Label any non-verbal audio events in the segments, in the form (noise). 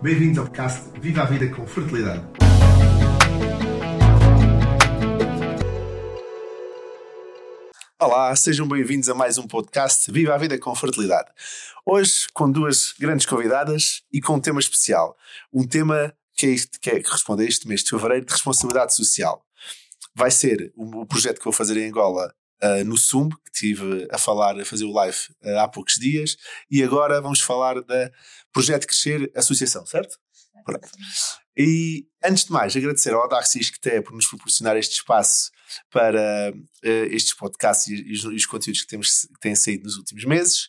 Bem-vindos ao podcast Viva a Vida com Fertilidade. Olá, sejam bem-vindos a mais um podcast Viva a Vida com Fertilidade. Hoje com duas grandes convidadas e com um tema especial. Um tema que, é este, que, é, que responde a este mês de fevereiro de responsabilidade social. Vai ser o, projeto que vou fazer em Angola uh, no SUMB, que estive a falar, a fazer o live uh, há poucos dias, e agora vamos falar da Projeto Crescer Associação, certo? Pronto. E antes de mais, agradecer ao Audaxis que por nos proporcionar este espaço para uh, estes podcasts e, e, os, e, os, conteúdos que, temos, que têm saído nos últimos meses.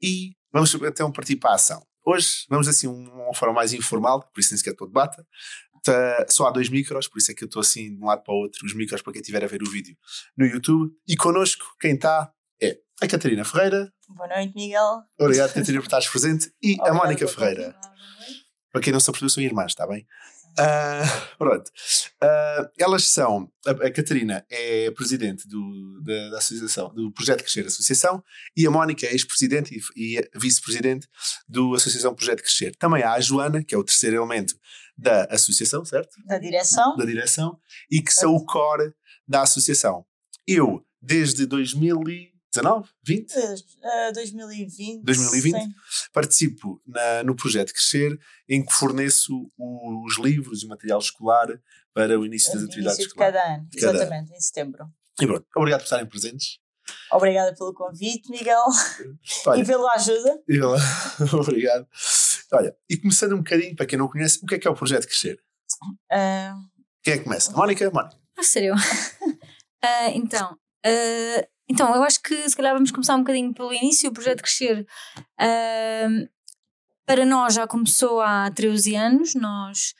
E vamos então partir para a ação. Hoje vamos assim uma forma mais informal, por isso nem sequer estou de bata. Tá, só há dois micros, por isso é que eu estou assim de um lado para o outro, os micros para quem estiver a ver o vídeo no YouTube. E connosco, quem está é a Catarina Ferreira. Boa noite, Miguel. Obrigado, Catarina, por estares presente. E a Mónica Ferreira. Para quem não se percebeu, são irmãs, está bem? Uh, (laughs) pronto. Uh, elas são. A, a, Catarina é presidente do, da, da, associação, do Projeto Crescer Associação, e a Mónica é ex-presidente e, e vice-presidente do Associação Projeto Crescer. Também há a Joana, que é o terceiro elemento da associação, certo? Da direção. Da direção, e que são o core da associação. Eu, desde 2000 19? 20? Uh, 2020. 2020. Sim. Participo na, no projeto Crescer, em que forneço os livros e o material escolar para o início das o atividades início escolares. De cada ano, cada exatamente, ano. em setembro. E pronto, obrigado por estarem presentes. Obrigada pelo convite, Miguel. (laughs) Olha, e pela ajuda. E pela... (laughs) Obrigado. Olha, e começando um bocadinho, para quem não conhece, o que é que é o projeto Crescer? Uh... Quem é que começa? Mónica? Mónica. Ah, sério? uh, (laughs) então, uh, então, eu acho que se calhar vamos começar um bocadinho pelo início. O projeto Crescer uh, para nós já começou há 13 anos. Nós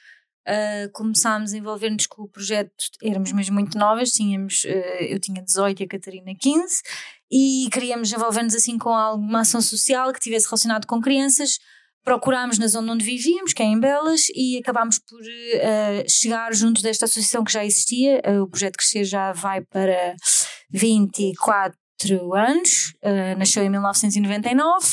uh, começámos a envolver-nos com o projeto, éramos mesmo muito novas, tínhamos, uh, eu tinha 18 e a Catarina 15, e queríamos envolver-nos assim com alguma ação social que tivesse relacionado com crianças procurámos na zona onde vivíamos, que é em Belas, e acabámos por uh, chegar junto desta associação que já existia. O projeto Crescer já vai para 24 anos, uh, nasceu em 1999.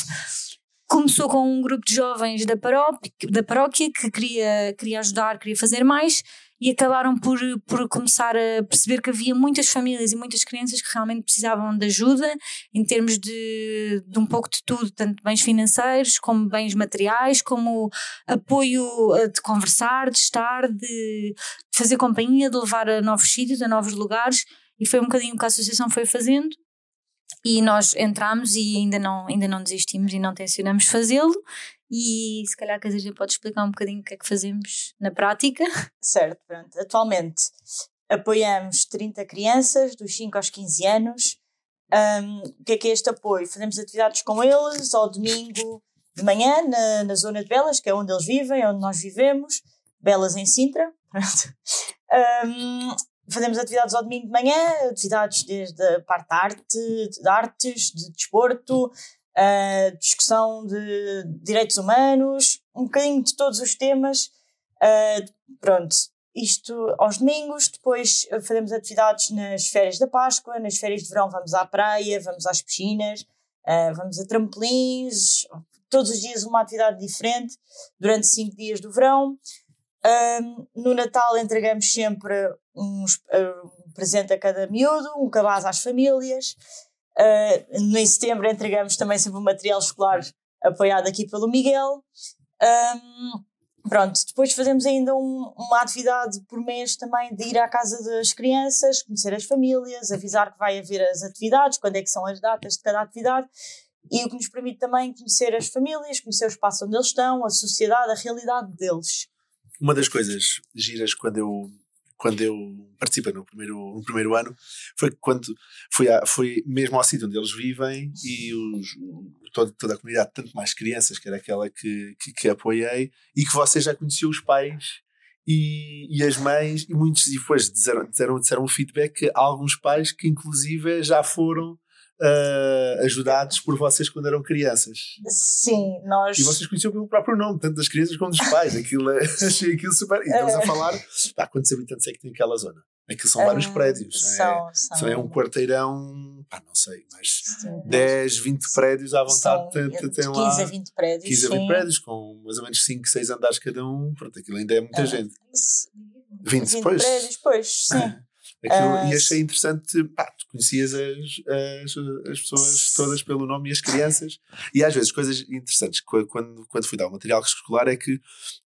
Começou com um grupo de jovens da paróquia, da paróquia que queria, queria ajudar, queria fazer mais, e acabaram por, por começar a perceber que havia muitas famílias e muitas crianças que realmente precisavam de ajuda em termos de, de um pouco de tudo, tanto bens financeiros como bens materiais, como apoio de conversar, de estar, de, de fazer companhia, de levar a novos sítios, a novos lugares e foi um bocadinho o que a associação foi fazendo e nós entramos e ainda não, ainda não desistimos e não tencionamos fazê-lo e se calhar a Catarina pode explicar um bocadinho o que é que fazemos na prática. Certo, pronto. Atualmente apoiamos 30 crianças dos 5 aos 15 anos. Um, o que é que é este apoio? Fazemos atividades com eles ao domingo de manhã na, na zona de Belas, que é onde eles vivem, onde nós vivemos, Belas em Sintra. (laughs) Um, fazemos atividades ao domingo de manhã, atividades desde a parte arte, de artes, de desporto, uh, discussão de direitos humanos, um bocadinho de todos os temas. Uh, pronto, isto aos domingos, depois fazemos atividades nas férias da Páscoa, nas férias de verão vamos à praia, vamos às piscinas, vamos a trampolins, todos os dias uma atividade diferente, durante cinco dias do verão. Um, no Natal entregamos sempre uns, um presente a cada miúdo, um cabaz às famílias. Uh, em setembro entregamos também sempre um material escolar apoiado aqui pelo Miguel. Um, pronto, depois fazemos ainda um, uma atividade por mês também de ir à casa das crianças, conhecer as famílias, avisar que vai haver as atividades, quando é que são as datas de cada atividade, e o que nos permite também conhecer as famílias, conhecer o espaço onde eles estão, a sociedade, a realidade deles. Uma das coisas giras quando eu quando eu participei no primeiro, no primeiro ano, foi quando fui, a, mesmo ao sítio onde eles vivem e os, toda, toda a comunidade, tanto mais crianças, que era aquela que, que, que apoiei, e que você já conheceu os pais e, e as mães, e muitos, depois disseram, disseram, disseram um feedback que alguns pais que inclusive já foram uh, ajudados por vocês quando eram crianças. Sim, nós. E vocês conheciam pelo próprio nome, tanto das crianças como dos pais. Aquilo, (laughs) achei aquilo super. E estamos a falar. Pá, quantos habitantes é que tem aquela zona? Aquilo são vários Hum, prédios. não é? São, são. É um quarteirão, pá, não sei, mas Sim. 10, 20 prédios à São vontade. Tem, tem, tem 15 lá a 20 prédios. 15 a 20 sim. prédios, com mais ou menos 5, 6 andares cada um. Pronto, aquilo ainda é muita Ah, gente. Se- 20, 20 pois. prédios, pois, sim. (laughs) Aquilo, Ah, e achei interessante, pá, tu conhecias as, as, as pessoas todas pelo nome e as crianças, e às vezes coisas interessantes, qu- quando, quando fui dar o material escolar, é que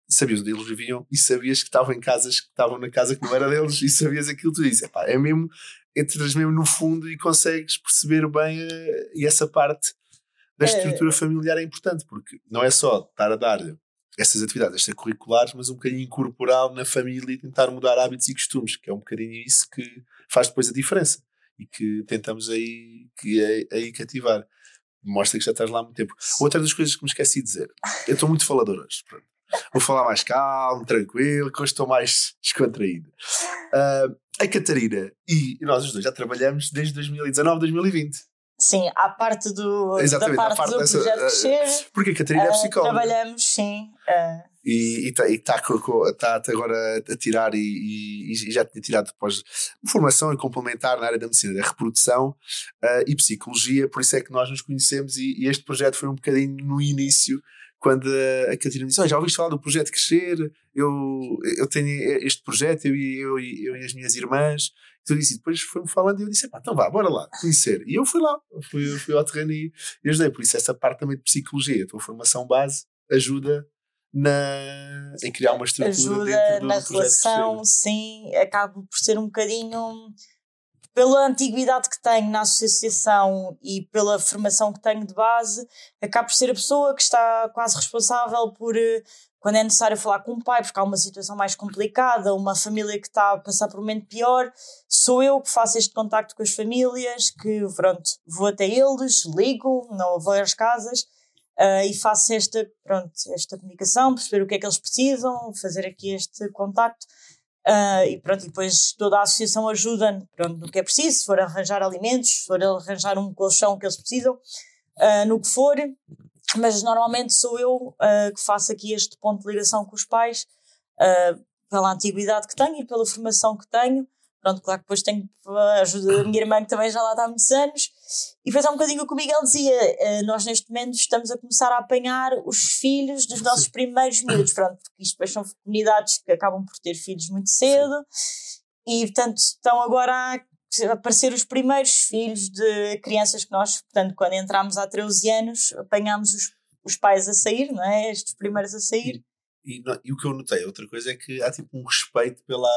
sabias onde eles viviam e sabias que estavam em casas que estavam na casa que não era deles e sabias aquilo que tu dizes, epá, é mesmo, entras mesmo no fundo e consegues perceber bem eh, e essa parte da É. estrutura familiar é importante, porque não é só estar a dar essas atividades extracurriculares, mas um bocadinho incorporar na família e tentar mudar hábitos e costumes, que é um bocadinho isso que faz depois a diferença e que tentamos aí, que, aí, aí cativar. Mostra que já estás lá há muito tempo. Outra das coisas que me esqueci de dizer, eu estou muito falador hoje. pronto. Vou falar mais calmo, tranquilo, que hoje estou mais (laughs) descontraído. Ah, a Catarina e nós os dois já trabalhamos desde 2019, 2020. Sim, à parte, do, Exatamente, da parte, parte do dessa, projeto eh, Crescer, Porque a Catarina é ah, psicóloga. trabalhamos, sim. ah, e está tá, tá agora a tirar e, e- e já tinha tirado depois formação e complementar na área da medicina da reprodução ah, e psicologia, por isso é que nós nos conhecemos e, e este projeto foi um bocadinho no início quando a Catarina me disse, "Olha, já ouviste falar do projeto Crescer? Eu, eu tenho este projeto, eu eu, eu e as minhas irmãs. Então disse, e depois foi-me falando e eu disse, pá, então vá, bora lá, conhecer. E eu fui lá, fui, fui ao terreno e, e ajudei. Por isso essa parte também de psicologia, a tua formação base, ajuda na, em criar uma estrutura ajuda dentro do na projeto relação, sim, acabo por ser um bocadinho pela antiguidade que tenho na associação e pela formação que tenho de base, acabo por ser a pessoa que está quase responsável por eh, quando é necessário falar com o pai, porque há uma situação mais complicada, uma família que está a passar por um momento pior, sou eu que faço este contacto com as famílias, que pronto, vou até eles, ligo, não vou às casas, ah, e faço esta, pronto, esta comunicação, perceber o que é que eles precisam, fazer aqui este contacto. ah, e pronto, e depois toda a associação ajuda pronto, no que é preciso, se for arranjar alimentos, se for arranjar um colchão que eles precisam, ah, no que for. Mas normalmente sou eu ah, que faço aqui este ponto de ligação com os pais, ah, pela antiguidade que tenho e pela formação que tenho. Pronto, claro que depois tenho a ajuda da minha irmã, que também já lá está há muitos anos. E depois há um bocadinho o que o Miguel dizia: eh, nós neste momento estamos a começar a apanhar os filhos dos nossos primeiros miúdos. Pronto, porque isto depois são comunidades que acabam por ter filhos muito cedo e, portanto, estão agora a aparecer os primeiros filhos de crianças que nós, portanto, quando entramos há 13 anos, apanhámos os, os pais a sair, não é? Estes primeiros a sair. E, não- e o que eu notei, outra coisa é que há tipo um respeito pela,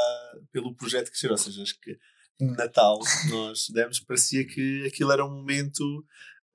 pelo projeto Crescer, ou seja, acho que Natal nós demos, parecia que aquilo era um momento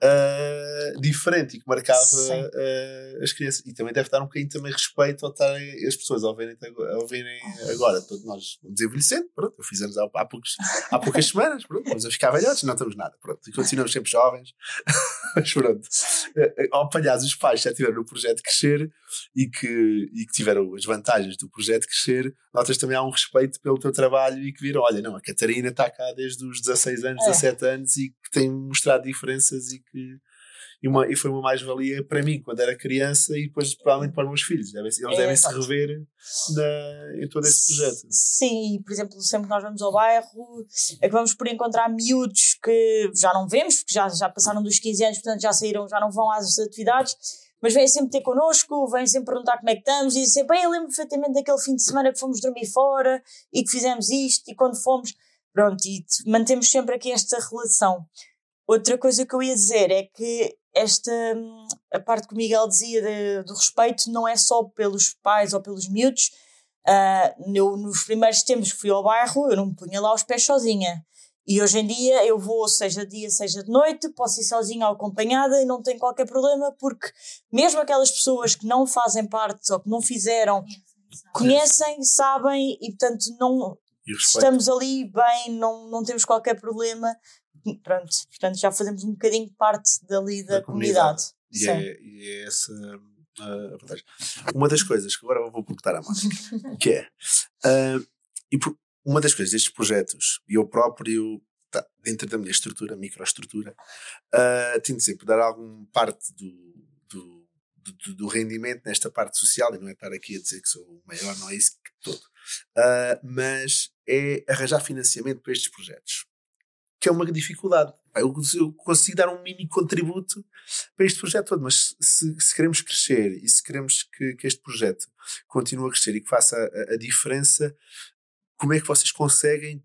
ah, diferente e que marcava ah, as crianças. E também deve dar um bocadinho também respeito ao estarem as pessoas ao verem, ao verem agora. Todos nós vamos envelhecendo, pronto, eu fiz anos há, há, poucos, há poucas semanas, pronto, vamos a ficar velhotes, não estamos nada, pronto, e continuamos sempre jovens. (laughs) Mas pronto, Eh, ao apanhar os pais já tiveram o projeto Crescer e que, e que tiveram as vantagens do projeto Crescer, notas também há um respeito pelo teu trabalho e que viram, olha, não, a Catarina está cá desde os 16 anos, É. 17 anos e que tem mostrado diferenças e que e, uma, e foi uma mais-valia para mim quando era criança e depois provavelmente para os meus filhos. Devem- Eles É, devem se exato. rever na, em todo esse projeto. Sim, e por exemplo, sempre que nós vamos ao bairro, acabamos por encontrar miúdos que já não vemos, porque já, já passaram dos 15 anos, portanto já saíram, já não vão às atividades, mas vêm sempre ter connosco, vêm sempre perguntar como é que estamos, e dizem sempre, "Bem, eu lembro perfeitamente daquele fim de semana que fomos dormir fora e que fizemos isto, e quando fomos, pronto, e mantemos sempre aqui esta relação. Outra coisa que eu ia dizer é que esta hum, a parte que o Miguel dizia de- do respeito não é só pelos pais ou pelos miúdos. Ah, eu, nos primeiros tempos que fui ao bairro, eu não me punha lá os pés sozinha. E hoje em dia eu vou, seja dia, seja de noite, posso ir sozinha ou acompanhada e não tem qualquer problema, porque mesmo aquelas pessoas que não fazem parte ou que não fizeram, conhecem, sabem e, portanto, não, estamos ali bem, não, não temos qualquer problema. Pronto, portanto, já fazemos um bocadinho parte dali da, Da comunidade. comunidade. E é, e é essa uh, a vantagem. Uma das coisas que agora vou perguntar à Mónica, que é uh, e por- uma das coisas destes projetos, e eu próprio, tá, dentro da minha estrutura, microestrutura, uh, tento sempre dar alguma parte do, do, do, do, rendimento nesta parte social, e não é estar aqui a dizer que sou o maior, não é isso que todo, uh, mas é arranjar financiamento para estes projetos, que é uma dificuldade. Eu, eu consigo dar um mini contributo para este projeto todo, mas se, se queremos crescer e se queremos que, que, este projeto continue a crescer e que faça a, a diferença, como é que vocês conseguem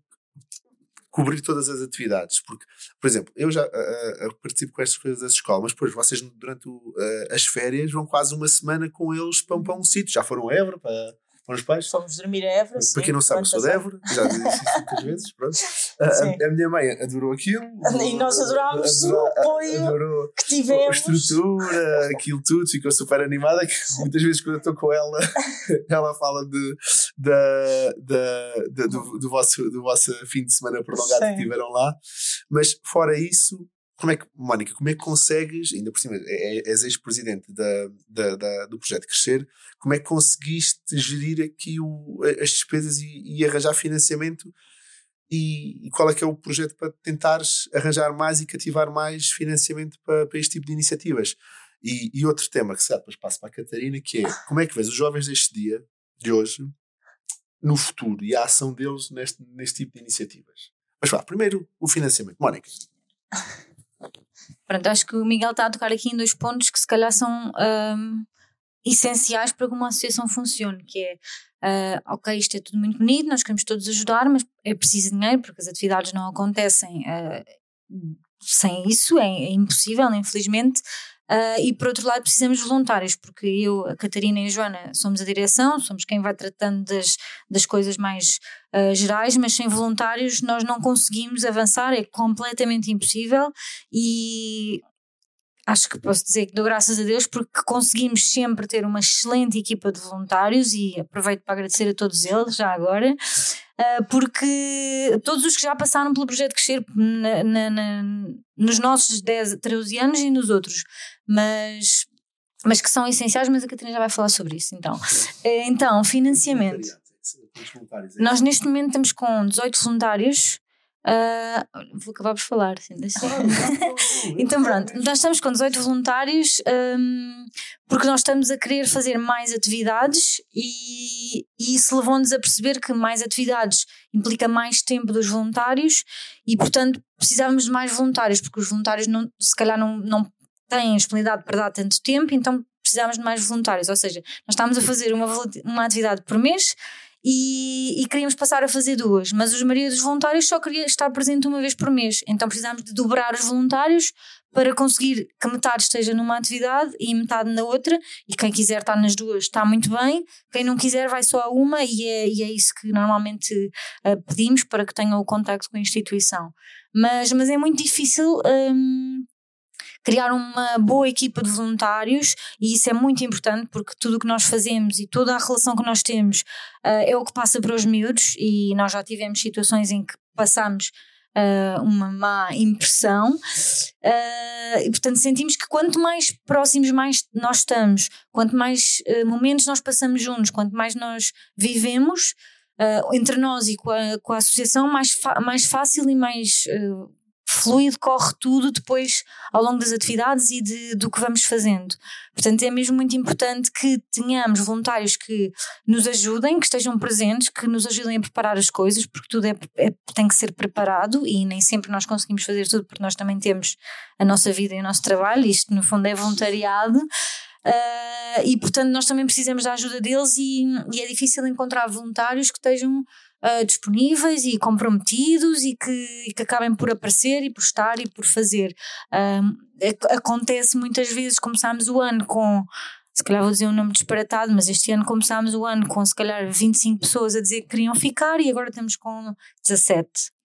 cobrir todas as atividades. Porque, por exemplo, eu já participo com estas coisas da escola, mas depois vocês durante uh, as férias vão quase uma semana com eles para, para um sítio. Já foram a Évora para, para os pais? Fomos dormir a Évora. Para quem não sabe, sou de Évora, já disse isso muitas (laughs) vezes. Pronto. A, a, minha mãe adorou aquilo. (laughs) E nós adorámos o apoio que tivemos. A estrutura, aquilo tudo, ficou super animada. Que muitas vezes, quando eu estou com ela, (laughs) ela fala de, de, de do, do, vosso, do vosso fim de semana prolongado Sim. que tiveram lá. Mas, fora isso, como é que, Mónica, como é que consegues, ainda por cima, é, é, és ex-presidente da, da, da, do projeto Crescer, como é que conseguiste gerir aqui o, as despesas e, e arranjar financiamento e, e, qual é que é o projeto para tentares arranjar mais e cativar mais financiamento para, para este tipo de iniciativas? E, e outro tema que se depois passo para a Catarina, que é como é que vês os jovens deste dia, de hoje, no futuro e a ação deles neste, neste tipo de iniciativas? Mas vá, primeiro o financiamento. Mónica. Pronto, acho que o Miguel está a tocar aqui em dois pontos que se calhar são um, essenciais para que uma associação funcione, que é Uh, ok, isto é tudo muito bonito, nós queremos todos ajudar, mas é preciso dinheiro porque as atividades não acontecem uh, sem isso, é, é impossível, infelizmente. Uh, e por outro lado, precisamos de voluntários, porque eu, a Catarina e a Joana somos a direção, somos quem vai tratando das, das coisas mais uh, gerais, mas sem voluntários nós não conseguimos avançar, é completamente impossível. E acho que posso dizer que dou graças a Deus porque conseguimos sempre ter uma excelente equipa de voluntários e aproveito para agradecer a todos eles já agora. Uh, porque todos os que já passaram pelo projeto Crescer na, na, na, nos nossos 10, 13 anos e nos outros, mas, mas que são essenciais, mas a Catarina já vai falar sobre isso. Então, eh, então financiamento. Nós neste momento estamos com 18 voluntários Uh, vou acabar por falar, sim, então pronto, nós estamos com 18 voluntários um, porque nós estamos a querer fazer mais atividades e, e isso levou-nos a perceber que mais atividades implica mais tempo dos voluntários e portanto precisávamos de mais voluntários porque os voluntários não, se calhar não, não têm disponibilidade para dar tanto tempo, então precisávamos de mais voluntários, ou seja, nós estamos a fazer uma, uma atividade por mês e, e, queríamos passar a fazer duas, mas os maioria dos voluntários só queria estar presente uma vez por mês, então precisámos de dobrar os voluntários para conseguir que metade esteja numa atividade e metade na outra, e quem quiser estar nas duas está muito bem, quem não quiser vai só a uma, e é, e é isso que normalmente uh, pedimos para que tenham o contacto com a instituição. Mas, mas é muito difícil. Um, criar uma boa equipa de voluntários e isso é muito importante porque tudo o que nós fazemos e toda a relação que nós temos uh, é o que passa para os miúdos e nós já tivemos situações em que passamos uh, uma má impressão uh, e portanto sentimos que quanto mais próximos mais nós estamos, quanto mais momentos nós passamos juntos, quanto mais nós vivemos entre nós e com a, com a associação, mais, mais fácil e mais fluido, corre tudo depois ao longo das atividades e de, do que vamos fazendo. Portanto, é mesmo muito importante que tenhamos voluntários que nos ajudem, que estejam presentes, que nos ajudem a preparar as coisas, porque tudo é, é, tem que ser preparado e nem sempre nós conseguimos fazer tudo, porque nós também temos a nossa vida e o nosso trabalho, isto no fundo é voluntariado. Uh, e portanto nós também precisamos da ajuda deles e, e é difícil encontrar voluntários que estejam uh, disponíveis e comprometidos e que, e que acabem por aparecer e por estar e por fazer. acontece muitas vezes, começámos o ano com se calhar vou dizer um nome disparatado, mas este ano começámos o ano com se calhar 25 pessoas a dizer que queriam ficar e agora estamos com 17.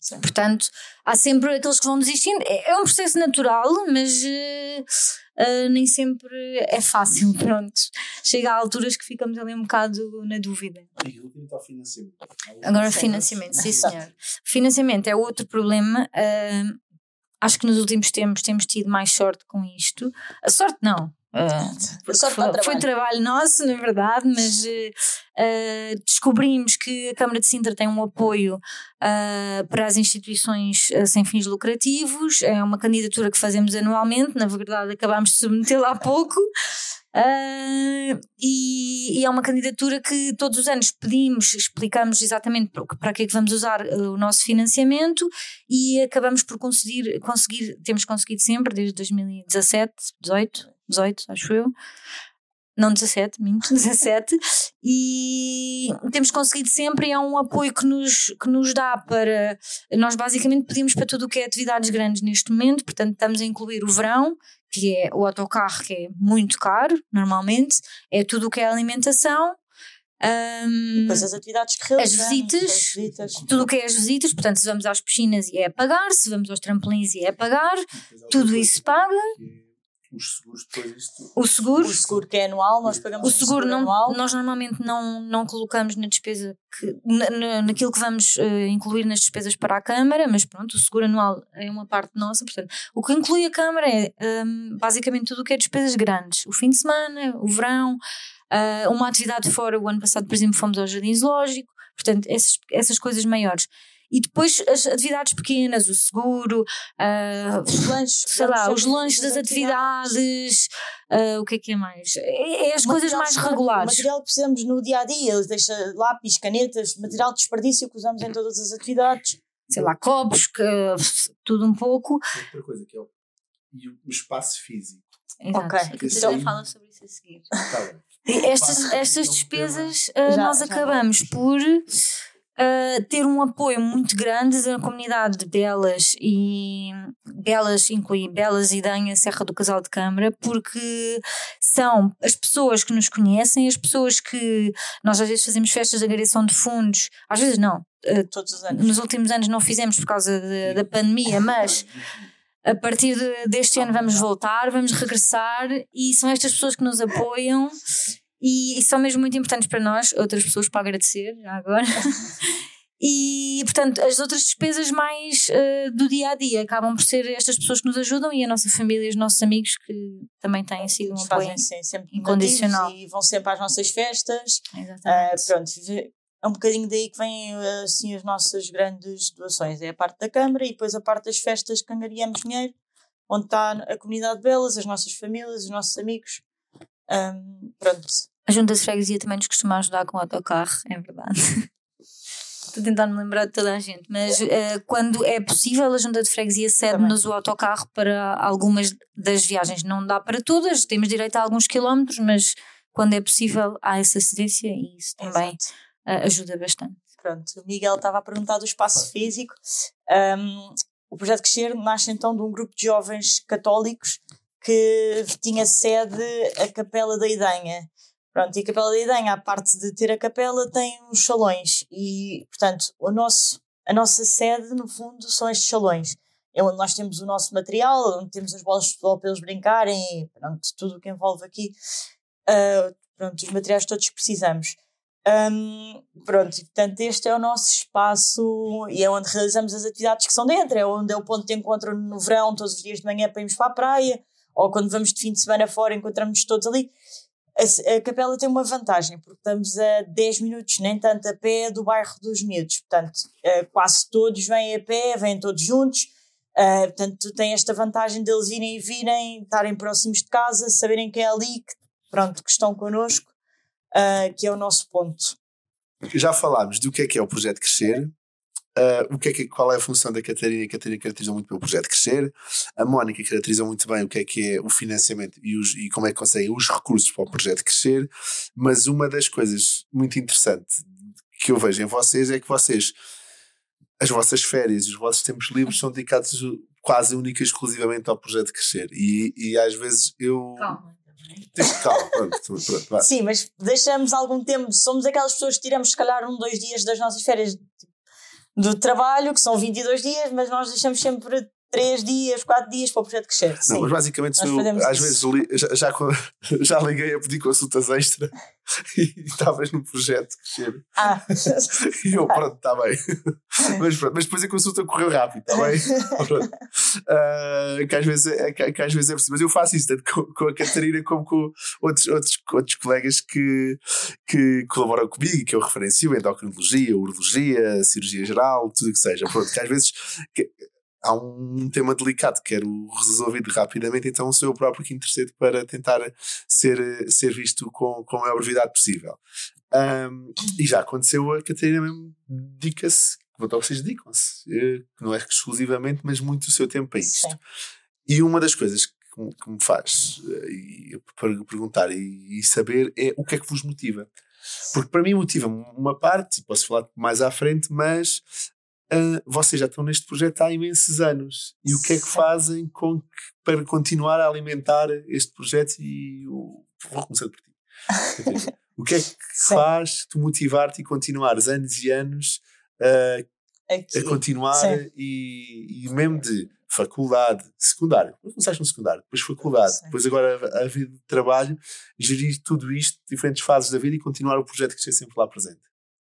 Sim. Portanto, há sempre aqueles que vão desistindo. É, é um processo natural, mas uh, uh, nem sempre é fácil. (laughs) Pronto, chega a alturas que ficamos ali um bocado na dúvida. financiamento. Agora, financiamento, sim senhor. financiamento é outro problema. Uh, acho que nos últimos tempos temos tido mais sorte com isto. A sorte não, Uh, foi, trabalho. foi, trabalho. nosso, na verdade, mas uh, descobrimos que a Câmara de Sintra tem um apoio uh, para as instituições sem fins lucrativos, é uma candidatura que fazemos anualmente, na verdade acabámos de submetê-la há pouco. E, e, é uma candidatura que todos os anos pedimos, explicamos exatamente para, para que é que vamos usar o nosso financiamento e acabamos por conseguir, conseguir temos conseguido sempre, desde 2017, 18, 18 acho eu, não 17, minto, (laughs) 17, e temos conseguido sempre, e é um apoio que nos, que nos dá para. Nós basicamente pedimos para tudo o que é atividades grandes neste momento, portanto, estamos a incluir o verão, que é o autocarro, que é muito caro, normalmente, é tudo o que é alimentação. Um, depois as atividades que realizamos, as visitas, as visitas, tudo o que é as visitas, portanto, se vamos às piscinas e é a pagar, se vamos aos trampolins e é a pagar, tudo isso paga os seguros depois isto... O seguro? O seguro que é anual, nós pagamos o seguro, seguro não, anual. Nós normalmente não, não colocamos na despesa, que, na, naquilo que vamos uh, incluir nas despesas para a Câmara, mas pronto, o seguro anual é uma parte nossa, portanto, o que inclui a Câmara é um, basicamente tudo o que é despesas grandes, o fim de semana, o verão, uh, uma atividade fora, o ano passado, por exemplo, fomos ao Jardim Zoológico, portanto, essas, essas coisas maiores. E depois as atividades pequenas, o seguro, uh, os lanches, sei lá, os lanches das atividades, uh, o que é que é mais? É, é as coisas mais regulares. O material que precisamos no dia a dia, eles deixam lápis, canetas, material de desperdício que usamos em todas as atividades. Sei lá, copos, que, tudo um pouco. Outra coisa que é o, e o espaço físico. Exato. Ok, a Catarina fala sobre isso a seguir. Tá estas, estas despesas uh, já, nós acabamos por uh, ter um apoio muito grande da comunidade de Belas e Belas inclui Belas e Danha, Serra do Casal de Câmara, porque são as pessoas que nos conhecem, as pessoas que nós às vezes fazemos festas de agregação de fundos, às vezes não, uh, todos os anos. Nos últimos anos não fizemos por causa de, da pandemia, (laughs) mas a partir de, deste ano vamos voltar, vamos regressar e são estas pessoas que nos apoiam e, e são mesmo muito importantes para nós, outras pessoas para agradecer, já agora. (laughs) E, portanto, as outras despesas mais uh, do dia a dia acabam por ser estas pessoas que nos ajudam e a nossa família e os nossos amigos que também têm sido um apoio sim, sempre incondicional. E vão sempre às nossas festas. Exatamente. Uh, pronto, é um bocadinho daí que vêm assim, as nossas grandes doações. É a parte da Câmara e depois a parte das festas que angariamos dinheiro, onde está a comunidade de Belas, as nossas famílias, os nossos amigos. Um, pronto. A Junta de Freguesia também nos costuma ajudar com o autocarro, é verdade. (laughs) Estou tentando me lembrar de toda a gente, mas uh, quando é possível, a Junta de Freguesia cede-nos o autocarro para algumas das viagens. Não dá para todas, temos direito a alguns quilómetros, mas quando é possível há essa cedência e isso também uh, ajuda bastante. Pronto, o Miguel estava a perguntar do espaço físico. Um, o projeto Crescer nasce então de um grupo de jovens católicos que tinha sede a Capela da Idanha. Pronto, e a Capela da Idenha, a parte de ter a capela, tem uns salões. E, portanto, o nosso, a nossa sede, no fundo, são estes salões. É onde nós temos o nosso material, onde temos as bolas de futebol para eles brincarem, e, pronto, tudo o que envolve aqui. Uh, pronto, os materiais todos que precisamos. Um, pronto, e, portanto, este é o nosso espaço e é onde realizamos as atividades que são dentro. É onde é o ponto de encontro no verão, todos os dias de manhã para irmos para a praia, ou quando vamos de fim de semana fora, encontramos todos ali. A, capela tem uma vantagem, porque estamos a 10 minutos, nem tanto a pé, do bairro dos Miúdos. Portanto, uh, quase todos vêm a pé, vêm todos juntos. Uh, portanto, tem esta vantagem deles irem e virem, estarem próximos de casa, saberem que é ali que, pronto, que estão connosco, uh, que é o nosso ponto. Já falámos do que é que é o projeto Crescer, Uh, o que é que, qual é a função da Catarina? A Catarina caracteriza muito bem o projeto crescer, a Mónica caracteriza muito bem o que é que é o financiamento e, os, e como é que conseguem os recursos para o projeto crescer, mas uma das coisas muito interessantes que eu vejo em vocês é que vocês, as vossas férias, os vossos tempos livres são dedicados quase única e exclusivamente ao projeto crescer. E, e às vezes eu... Calma. Calma, pronto, pronto, Sim, mas deixamos algum tempo, somos aquelas pessoas que tiramos se calhar um, dois dias das nossas férias do trabalho, que são 22 dias, mas nós deixamos sempre três dias, quatro dias para o projeto crescer. Não, Sim. mas basicamente eu, às isso. vezes já, já, (laughs) já liguei a pedir consultas extra (laughs) e estavas num projeto crescer. Ah, (laughs) E eu, pronto, está bem. Mas, pronto, mas depois a consulta correu rápido, está bem? Pronto. Ah, que, às vezes é, que, que às vezes é preciso. Mas eu faço isso tanto com, com a Catarina como com outros, outros, outros colegas que, que colaboram comigo, que eu referencio endocrinologia, urologia, cirurgia geral, tudo o que seja. Pronto, que às vezes que- há um tema delicado que quero resolvido rapidamente, então sou eu próprio que intercedo para tentar ser, ser visto com, com a maior brevidade possível. Ahm, e já aconteceu, a Catarina mesmo dedica-se, então vocês dedicam-se, eh, não é exclusivamente, mas muito o seu tempo a isto. Sim. E uma das coisas que, me- que me faz eh, e, para perguntar e, e saber é o que é que vos motiva. Porque para mim motiva-me uma parte, posso falar mais à frente, mas ah, vocês já estão neste projeto há imensos anos. E o que é que fazem com que, para continuar a alimentar este projeto? E o- vou começar por ti. O que é que (laughs) Sim. faz tu motivar-te e continuares anos e anos aqui. a continuar e, e mesmo de faculdade, secundário, começaste no secundário, depois faculdade, Sim. depois agora a, a vida de trabalho, gerir tudo isto, diferentes fases da vida e continuar o projeto que esteja sempre lá presente.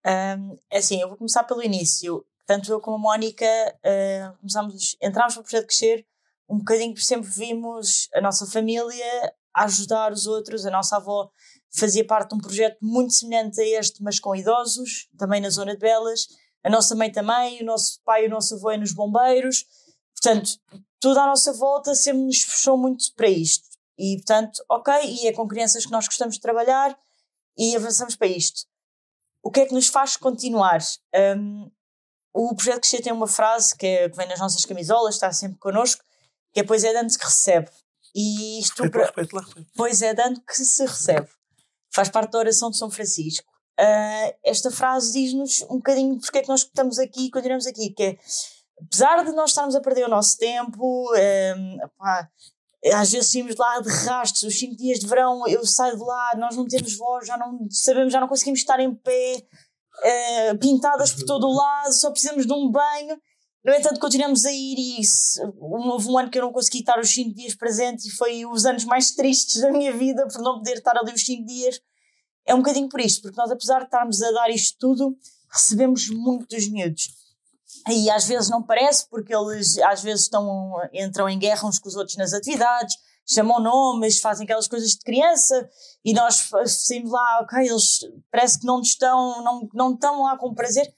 Um, é assim, eu vou começar pelo início. Tanto eu como a Mónica uh, começámos, entramos para o projeto Crescer um bocadinho porque sempre vimos a nossa família ajudar os outros. A nossa avó fazia parte de um projeto muito semelhante a este, mas com idosos, também na zona de Belas. A nossa mãe também, o nosso pai e o nosso avô é nos bombeiros. Portanto, toda a nossa volta sempre nos puxou muito para isto. E, portanto, ok, e é com crianças que nós gostamos de trabalhar e avançamos para isto o que é que nos faz continuar? Um, o projeto Crescer tem uma frase que, é, que vem nas nossas camisolas, está sempre connosco, que é pois é dando que recebe. E isto, lá, repete lá, repete. pois é dando que se recebe. Faz parte da oração de São Francisco. Ah, esta frase diz-nos um bocadinho porque é que nós estamos aqui e continuamos aqui, que é, apesar de nós estarmos a perder o nosso tempo, um, pá, às vezes saímos lá de rastros, os 5 dias de verão, eu saio de lá, nós não temos voz, já não sabemos, já não conseguimos estar em pé, eh, pintadas por todo o lado, só precisamos de um banho. No entanto, continuamos a ir e se- houve um ano que eu não consegui estar os 5 dias presente e foi os anos mais tristes da minha vida por não poder estar ali os 5 dias. É um bocadinho por isto, porque nós, apesar de estarmos a dar isto tudo, recebemos muito dos miúdos. E às vezes não parece, porque eles às vezes estão, entram em guerra uns com os outros nas atividades, chamam nomes, fazem aquelas coisas de criança e nós saímos lá, ok, eles parece que não estão, não, não estão lá com prazer,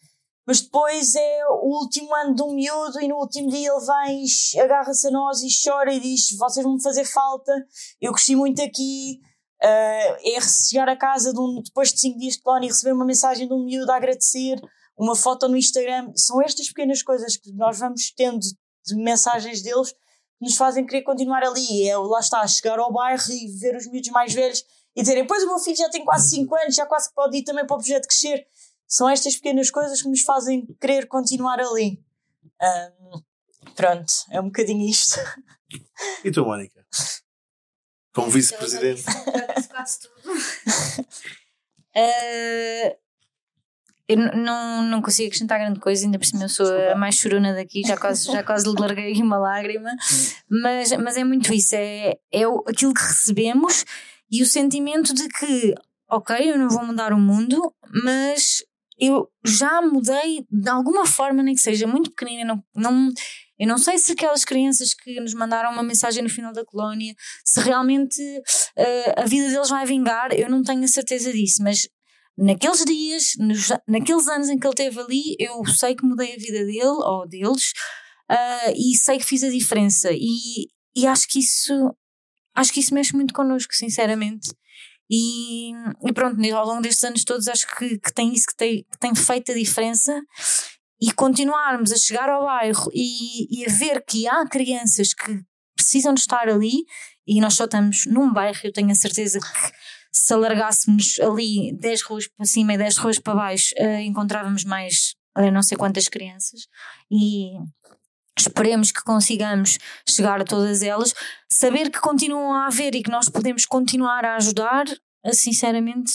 mas depois é o último ano um miúdo e no último dia ele vem, agarra-se a nós e chora e diz: Vocês vão me fazer falta, eu cresci muito aqui. Ah, é chegar a casa de um, depois de 5 dias de colónia e receber uma mensagem de um miúdo a agradecer, uma foto no Instagram. São estas pequenas coisas que nós vamos tendo de mensagens deles nos fazem querer continuar ali. É o lá está, chegar ao bairro e ver os miúdos mais velhos e dizerem: Pois o meu filho já tem quase 5 anos, já quase pode ir também para o projeto crescer. São estas pequenas coisas que nos fazem querer continuar ali. Ahm, pronto, é um bocadinho isto. E tu, Mónica? Como vice-presidente. Quase tudo. Eh, (laughs) (laughs) eu não, não consigo acrescentar grande coisa, ainda por cima eu sou a mais chorona daqui, já quase, já quase lhe larguei uma lágrima, mas, mas é muito isso, é, é aquilo que recebemos e o sentimento de que, ok, eu não vou mudar o mundo, mas eu já mudei de alguma forma, nem que seja muito pequenina, não, não, eu não sei se aquelas crianças que nos mandaram uma mensagem no final da colónia, se realmente eh, a vida deles vai vingar, eu não tenho a certeza disso, mas naqueles dias, nos- naqueles anos em que ele esteve ali, eu sei que mudei a vida dele ou deles ah, e sei que fiz a diferença e, e acho que isso acho que isso mexe muito connosco, sinceramente. E, e pronto, ao longo destes anos todos acho que, que tem isso que tem, que tem feito a diferença e continuarmos a chegar ao bairro e, e a ver que há crianças que precisam de estar ali e nós só estamos num bairro, eu tenho a certeza que se alargássemos ali 10 ruas para cima e 10 ruas para baixo, eh, encontrávamos mais eh, não sei quantas crianças e esperemos que consigamos chegar a todas elas, saber que continuam a haver e que nós podemos continuar a ajudar, eh, sinceramente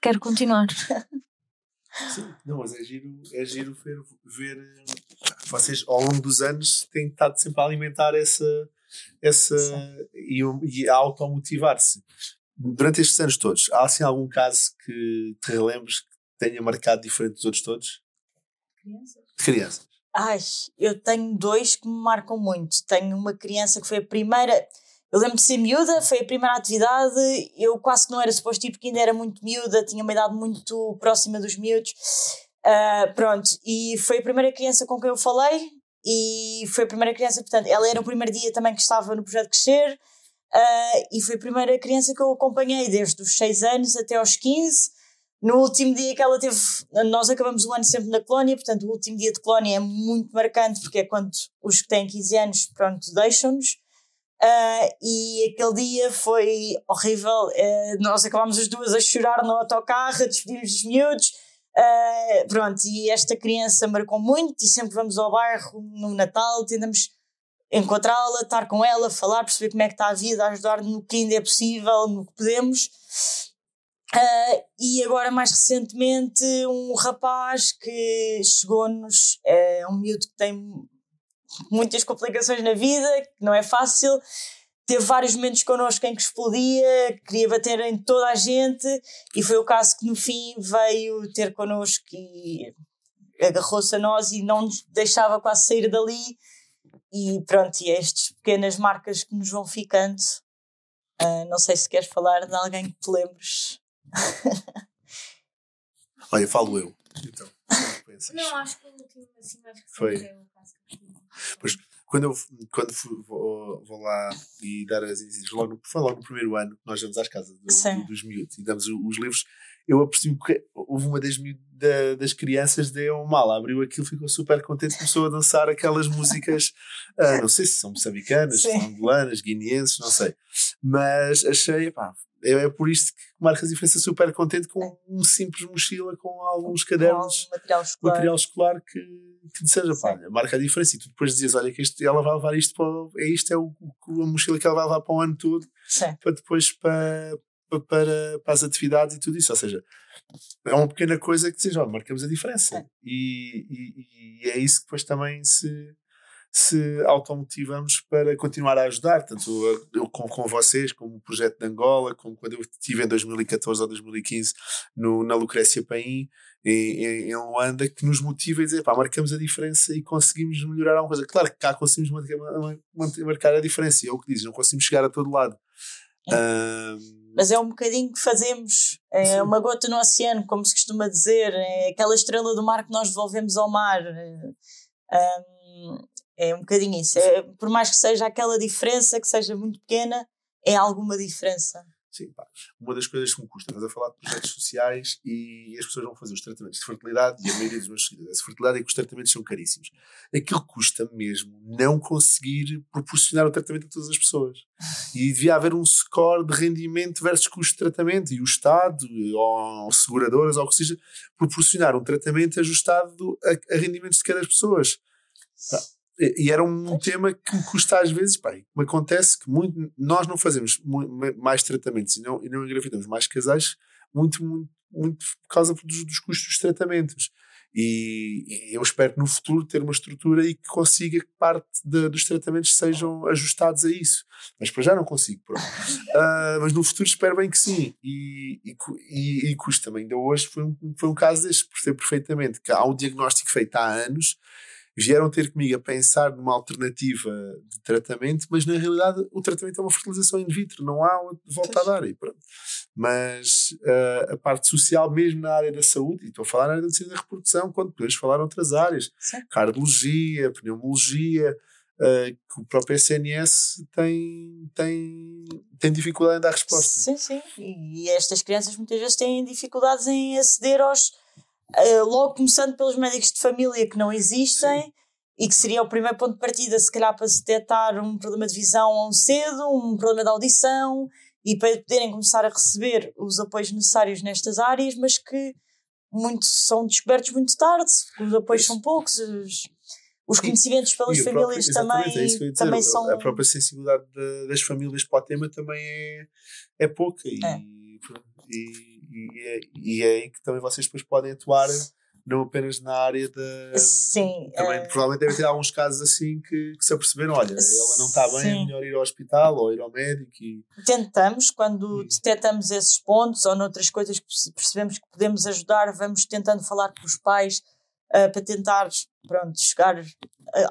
quero continuar. Sim, não, mas é giro, é giro ver, ver, vocês ao longo dos anos têm estado sempre a alimentar essa, essa e, e a automotivar-se. Durante estes anos todos, há assim algum caso que te lembres que tenha marcado diferente dos outros todos? Crianças? De crianças. Ai, eu tenho dois que me marcam muito. Tenho uma criança que foi a primeira. Eu lembro de ser miúda, foi a primeira atividade. Eu quase que não era suposto ir porque ainda era muito miúda, tinha uma idade muito próxima dos miúdos. Uh, pronto, e foi a primeira criança com quem eu falei. E foi a primeira criança, portanto, ela era o primeiro dia também que estava no projeto Crescer. Uh, e foi a primeira criança que eu acompanhei desde os 6 anos até aos 15. No último dia que ela teve, nós acabamos o ano sempre na colónia, portanto, o último dia de colónia é muito marcante porque é quando os que têm 15 anos, pronto, deixam-nos. Uh, e aquele dia foi horrível. Uh, nós acabámos as duas a chorar no autocarro, a despedir-nos dos miúdos. Uh, pronto, e esta criança marcou muito e sempre vamos ao bairro no Natal, tentamos encontrá-la, estar com ela, falar, perceber como é que está a vida, ajudar no que ainda é possível, no que podemos. Uh, e agora, mais recentemente, um rapaz que chegou-nos, é um miúdo que tem muitas complicações na vida, que não é fácil, teve vários momentos connosco em que explodia, queria bater em toda a gente, e foi o caso que no fim veio ter connosco e agarrou-se a nós e não nos deixava quase sair dali. E pronto, e é estas pequenas marcas que nos vão ficando. Uh, não sei se queres falar de alguém que te lembres. (laughs) Olha, falo eu. Então, (laughs) não, acho que o último assim Foi. é o caso que Pois, quando eu quando fui, vou, vou, lá e dar as exigências, logo, foi logo no primeiro ano que nós vamos às casas do, do, dos miúdos e damos os livros, eu apercebi que houve uma das, da, das crianças deu mal, abriu aquilo, ficou super contente, começou a dançar aquelas músicas, uh, (laughs) não sei se são moçambicanas, se são angolanas, guineenses, não sei, mas achei, pá, é, é por isto que marcas a diferença super contente com um simples mochila com alguns cadernos, com material escolar, material escolar que, que seja, pá, marca a diferença. E tu depois dizes, olha, que este, ela vai levar isto para. É isto, é o, a mochila que ela vai levar para o ano todo, Sim. para depois para, para, para, as atividades e tudo isso. Ou seja, é uma pequena coisa que dizes, ó, marcamos a diferença. E, e, e, é isso que depois também se se automotivamos para continuar a ajudar, tanto eu com, com vocês, como o projeto de Angola, como quando eu estive em 2014 ou 2015 no, na Lucrécia Paim, em, em, em Luanda, que nos motiva a dizer, pá, marcamos a diferença e conseguimos melhorar alguma coisa. Claro que cá conseguimos marcar a diferença, e é o que dizes, não conseguimos chegar a todo lado. Um, mas é um bocadinho que fazemos, é uma gota no oceano, como se costuma dizer, é aquela estrela do mar que nós devolvemos ao mar. Um, é um bocadinho isso. É, por mais que seja aquela diferença, que seja muito pequena, é alguma diferença. Sim, pá. Uma das coisas que me custa, estás a falar de projetos sociais e as pessoas vão fazer os tratamentos de fertilidade e a maioria dos meus seguidores, a fertilidade é que os tratamentos são caríssimos. Aquilo custa mesmo não conseguir proporcionar o tratamento a todas as pessoas. E devia haver um score de rendimento versus custo de tratamento e o Estado, ou seguradoras, ou o que seja, proporcionar um tratamento ajustado a, a rendimentos de cada pessoa. Tá. E era um tema que me custa às vezes, pá, me acontece que muito, nós não fazemos mais tratamentos e não, e não engravidamos mais casais muito, muito, muito por causa dos, dos custos dos tratamentos. E, e, eu espero no futuro ter uma estrutura e que consiga que parte de, dos tratamentos sejam ajustados a isso. Mas para já não consigo, uh, (laughs) mas no futuro espero bem que sim. E, e, e custa também. Ainda hoje foi um, foi um caso deste, percebo perfeitamente que há um diagnóstico feito há anos vieram ter comigo a pensar numa alternativa de tratamento, mas na realidade o tratamento é uma fertilização in vitro, não há volta a dar. E pronto. Mas uh, a parte social, mesmo na área da saúde, e estou a falar na área da medicina da reprodução, quando podemos falar outras áreas, Sim. cardiologia, pneumologia, uh, que o próprio SNS tem, tem, tem dificuldade em dar resposta. Sim, sim. E estas crianças muitas vezes têm dificuldades em aceder aos uh, logo começando pelos médicos de família que não existem Sim. e que seria o primeiro ponto de partida, se calhar, para se detectar um problema de visão cedo, um problema de audição e para poderem começar a receber os apoios necessários nestas áreas, mas que muito, são descobertos muito tarde, os apoios são poucos, os, os conhecimentos pelas famílias próprio, também, é também são. A própria sensibilidade de, das famílias para o tema também é, é pouca. É. e, e, é, e é aí que também vocês depois podem atuar não apenas na área da. Sim. Também uh, provavelmente deve ter alguns casos assim que, que se aperceberam: olha, ela não está bem, é Sim. melhor ir ao hospital ou ir ao médico. E, tentamos, quando Hum. detectamos esses pontos ou noutras coisas que perce- percebemos que podemos ajudar, vamos tentando falar com os pais ah, para tentar, pronto, chegar,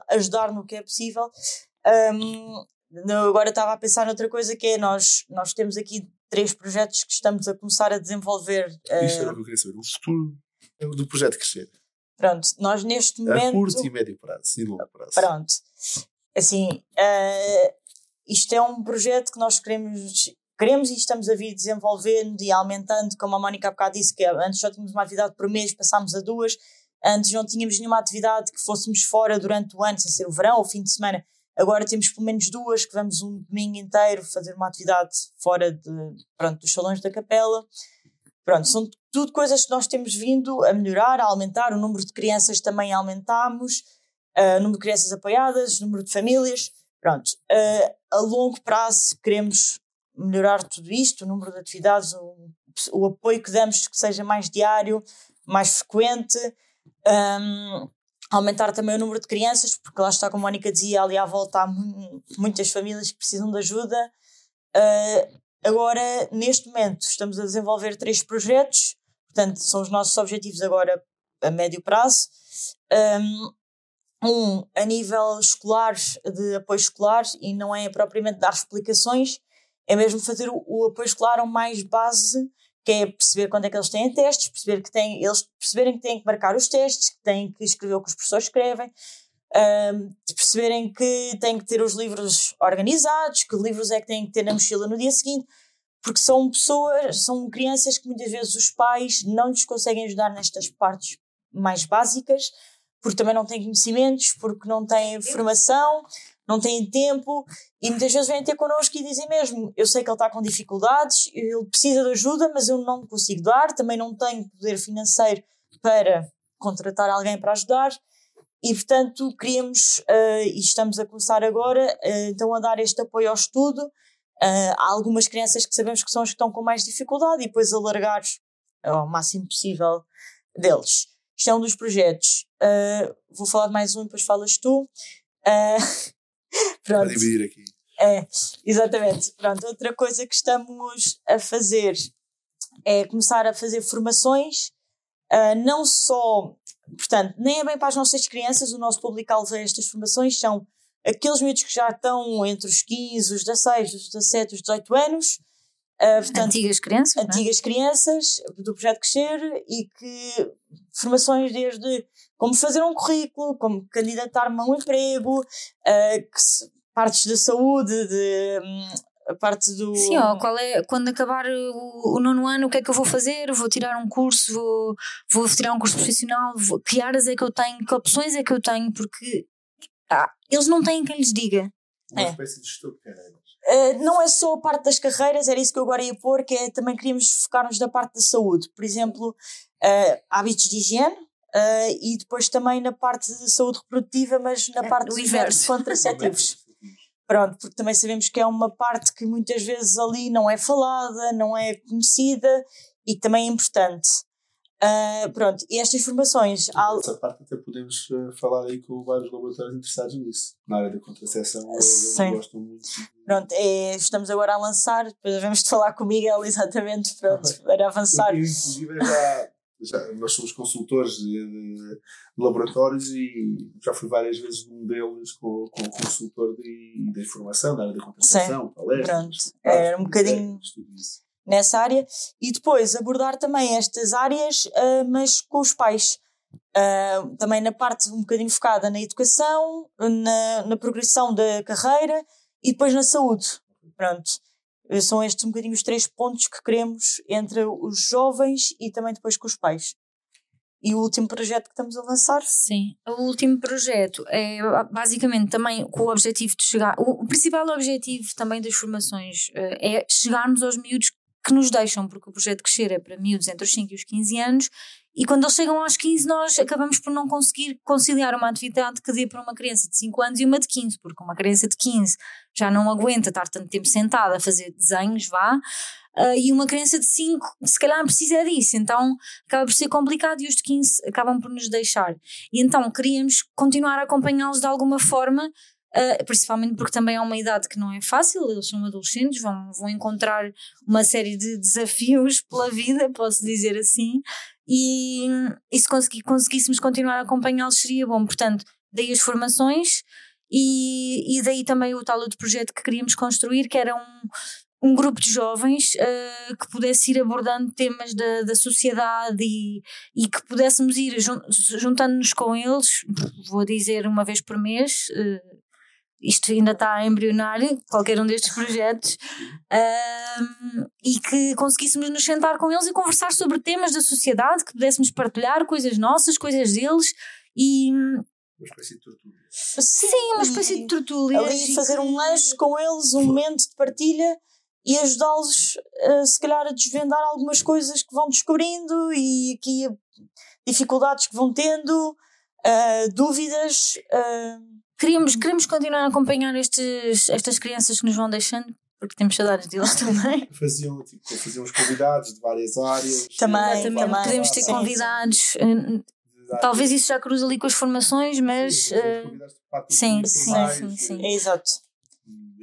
a ajudar no que é possível. No- agora estava a pensar noutra coisa que é, nós, nós temos aqui três projetos que estamos a começar a desenvolver. isto era o que eu queria saber: o futuro do projeto crescer. pronto, nós neste A momento... curto e médio prazo e longo prazo. Pronto. Assim, eh, isto é um projeto que nós queremos, queremos e estamos a vir desenvolvendo e aumentando, como a Mónica há bocado disse, que antes só tínhamos uma atividade por mês, passámos a duas. Antes não tínhamos nenhuma atividade que fôssemos fora durante o ano, sem ser o verão ou o fim de semana. Agora temos pelo menos duas, que vamos um domingo inteiro fazer uma atividade fora de, pronto, dos salões da capela. Pronto, são tudo coisas que nós temos vindo a melhorar, a aumentar. O número de crianças também aumentamos, uh, número de crianças apoiadas, número de famílias. Pronto, uh, a longo prazo queremos melhorar tudo isto, o número de atividades, o, o apoio que damos que seja mais diário, mais frequente. Um, aumentar também o número de crianças, porque lá está, como a Mónica dizia, ali à volta há mu- muitas famílias que precisam de ajuda. Uh, agora, neste momento, estamos a desenvolver três projetos, portanto, são os nossos objetivos agora a médio prazo. Um, um a nível escolar, de apoio escolar, e não é propriamente dar explicações, é mesmo fazer o, o apoio escolar ao mais base, que é perceber quando é que eles têm testes, perceber que têm, eles perceberem que têm que marcar os testes, que têm que escrever o que os professores escrevem, um, perceberem que têm que ter os livros organizados, que livros é que têm que ter na mochila no dia seguinte, porque são pessoas, são crianças que muitas vezes os pais não lhes conseguem ajudar nestas partes mais básicas, porque também não têm conhecimentos, porque não têm formação, não têm tempo, e muitas vezes vêm ter connosco e dizem mesmo: Eu sei que ele está com dificuldades, ele precisa de ajuda, mas eu não consigo dar, também não tenho poder financeiro para contratar alguém para ajudar. E, portanto, queríamos, uh, e estamos a começar agora, uh, então, a dar este apoio ao estudo. Uh, há algumas crianças que sabemos que são as que estão com mais dificuldade e depois alargar ao máximo possível deles. Isto é um dos projetos. Vou falar de mais um, depois falas tu. Uh, (laughs) (laughs) pronto. dividir aqui. É, exatamente. Pronto, outra coisa que estamos a fazer é começar a fazer formações, uh, não só, portanto, nem é bem para as nossas crianças, o nosso público-alvo a estas formações são aqueles miúdos que já estão entre os 15, os 16, os 17, os 18 anos, uh, portanto, Antigas crianças. não é? antigas crianças do projeto Crescer e que formações desde como fazer um currículo, como candidatar-me a um emprego, uh, que se- partes da saúde, de, hum, a parte do. Sim, ó, qual é, quando acabar o, o nono ano, o que é que eu vou fazer? Vou tirar um curso, vou, vou tirar um curso profissional, vou, que áreas é que eu tenho, que opções é que eu tenho, porque ah, eles não têm quem lhes diga. Uma É. espécie de gestor de carreiras. Uh, não é só a parte das carreiras, era isso que eu agora ia pôr, que é também queríamos focar-nos na parte da saúde. Por exemplo, uh, hábitos de higiene uh, e depois também na parte de saúde reprodutiva, mas na É, parte dos inverso. métodos contraceptivos. (laughs) Pronto, porque também sabemos que é uma parte que muitas vezes ali não é falada, não é conhecida e que também é importante. Ah, pronto, e estas formações. há- Essa parte até podemos eh, falar aí com vários laboratórios interessados nisso. Na área da contracepção, eles Sim. gostam muito. Pronto, é, estamos agora a lançar, depois devemos de falar com o Miguel (laughs) exatamente pronto, para avançar. Eu, inclusive, já, já- nós somos consultores de, de- laboratórios e já fui várias vezes num deles com, com o consultor de, de informação, da área da contracepção, palestras. Pronto, era um bocadinho- isso. nessa área e depois abordar também estas áreas, ah, mas com os pais. Ah, também na parte um bocadinho focada na educação, na, na progressão da carreira e depois na saúde. Pronto. Eh, São estes um bocadinho os três pontos que queremos entre os jovens e também depois com os pais. E o último projeto que estamos a lançar? Sim. O último projeto é basicamente também com o objetivo de chegar. O, principal objetivo também das formações eh, é chegarmos aos miúdos que nos deixam, porque o projeto Crescer é para miúdos entre os 5 e os 15 anos E quando eles chegam aos 15, nós acabamos por não conseguir conciliar uma atividade que dê para uma criança de 5 anos e uma de 15, porque uma criança de 15 já não aguenta estar tanto tempo sentada a fazer desenhos, vá, uh, e uma criança de 5 se calhar precisa disso, então acaba por ser complicado e os de 15 acabam por nos deixar. E então queríamos continuar a acompanhá-los de alguma forma Uh, principalmente porque também é uma idade que não é fácil, eles são adolescentes, vão, vão encontrar uma série de desafios pela vida, posso dizer assim, e, e se conseguir, conseguíssemos continuar a acompanhá-los seria bom. Portanto, daí as formações e, e daí também o tal outro projeto que queríamos construir, que era um, um grupo de jovens uh, que pudesse ir abordando temas da, da sociedade e, e que pudéssemos ir jun, juntando-nos com eles, vou dizer uma vez por mês, uh, isto ainda está embrionário, qualquer um destes projetos, um, e que conseguíssemos nos sentar com eles e conversar sobre temas da sociedade, que pudéssemos partilhar coisas nossas, coisas deles e. Uma espécie de tertúlia. Sim, uma espécie de tertúlia. Ali fazer um lanche com eles, um momento de partilha e ajudá-los, uh, se calhar, a desvendar algumas coisas que vão descobrindo e aqui dificuldades que vão tendo, uh, dúvidas. Uh, Queríamos, queremos continuar a acompanhar estes, estas crianças que nos vão deixando, porque temos saudades deles (laughs) também. faziam, tipo, faziam os convidados de várias áreas. Também, também. Podemos ter convidados. Eh, talvez isso já cruza ali com as formações, mas. Sim, uh, sim, sim, sim, É exato.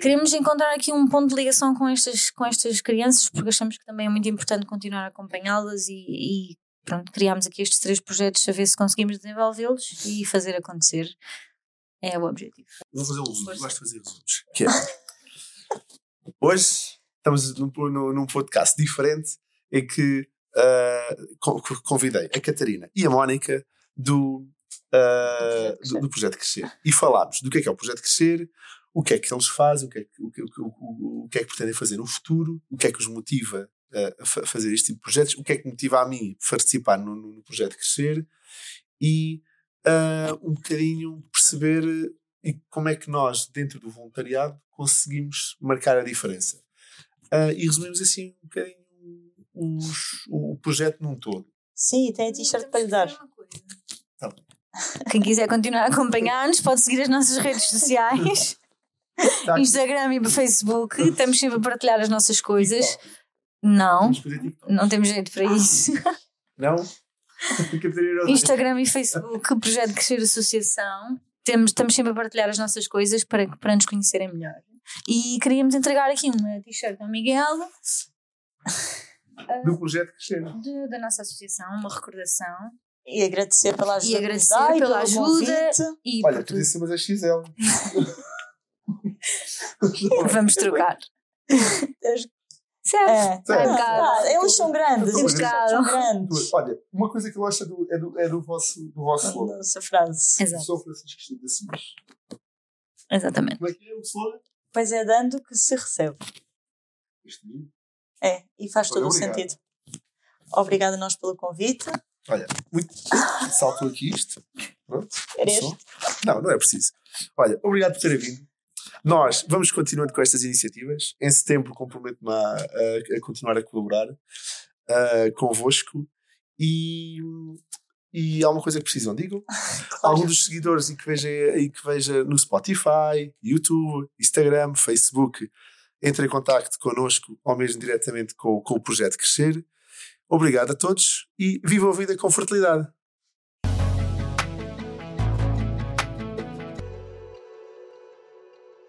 Queremos encontrar aqui um ponto de ligação com estas, com estas crianças, porque achamos que também é muito importante continuar a acompanhá-las e, e pronto, criámos aqui estes três projetos a ver se conseguimos desenvolvê-los e fazer acontecer. É o objetivo. Vou fazer um resumo, gosto de fazer resumos. Que é, hoje estamos num, num, podcast diferente em que uh, convidei a Catarina e a Mónica do, uh, do, do, Projeto Crescer. E falámos do que é que é o Projeto Crescer, o que é que eles fazem, o que é que, o, que, o, o, o que, é que pretendem fazer no futuro, o que é que os motiva a fazer este tipo de projetos, o que é que motiva a mim participar no, no Projeto Crescer e uh, um bocadinho perceber e como é que nós, dentro do voluntariado, conseguimos marcar a diferença. Uh, e resumimos assim um bocadinho os, o projeto num todo. Sim, tem a t-shirt para lhe dar. Então. Quem quiser continuar a acompanhar-nos pode seguir as nossas redes sociais. Tá Instagram e Facebook, estamos sempre a partilhar as nossas coisas. Não, não temos jeito para isso. Não? (laughs) Instagram e Facebook, Projeto Crescer Associação. Temos, estamos sempre a partilhar as nossas coisas para, para nos conhecerem melhor. E queríamos entregar aqui uma t-shirt ao Miguel. Do projeto Crescer. De, da nossa associação, uma recordação. E agradecer pela ajuda. E agradecer pela ajuda. E Olha, tu disse, mas é XL. Vamos trocar. Certo. É, é, eles são grandes. Eles são grandes. Olha, uma coisa que eu acho é do, é do, é do vosso, do vosso slogan. Nossa frase. Exato. Sou Francisco Esteve assim. Exatamente. Como é que é o slogan? Pois é dando que se recebe. Este livro? É, e faz todo o sentido. Obrigada a nós pelo convite. Olha, muito. Salto aqui isto. Pronto. Era este? Não, não é preciso. Olha, obrigado por terem vindo. Nós vamos continuando com estas iniciativas. Em setembro comprometo-me a, a, a, continuar a colaborar uh, convosco. E, e há uma coisa que precisam, digam. (laughs) Algum dos seguidores e que veja, e que veja no Spotify, YouTube, Instagram, Facebook, entre em contato connosco ou mesmo diretamente com, com o projeto Crescer. Obrigado a todos e vivam a vida com fertilidade.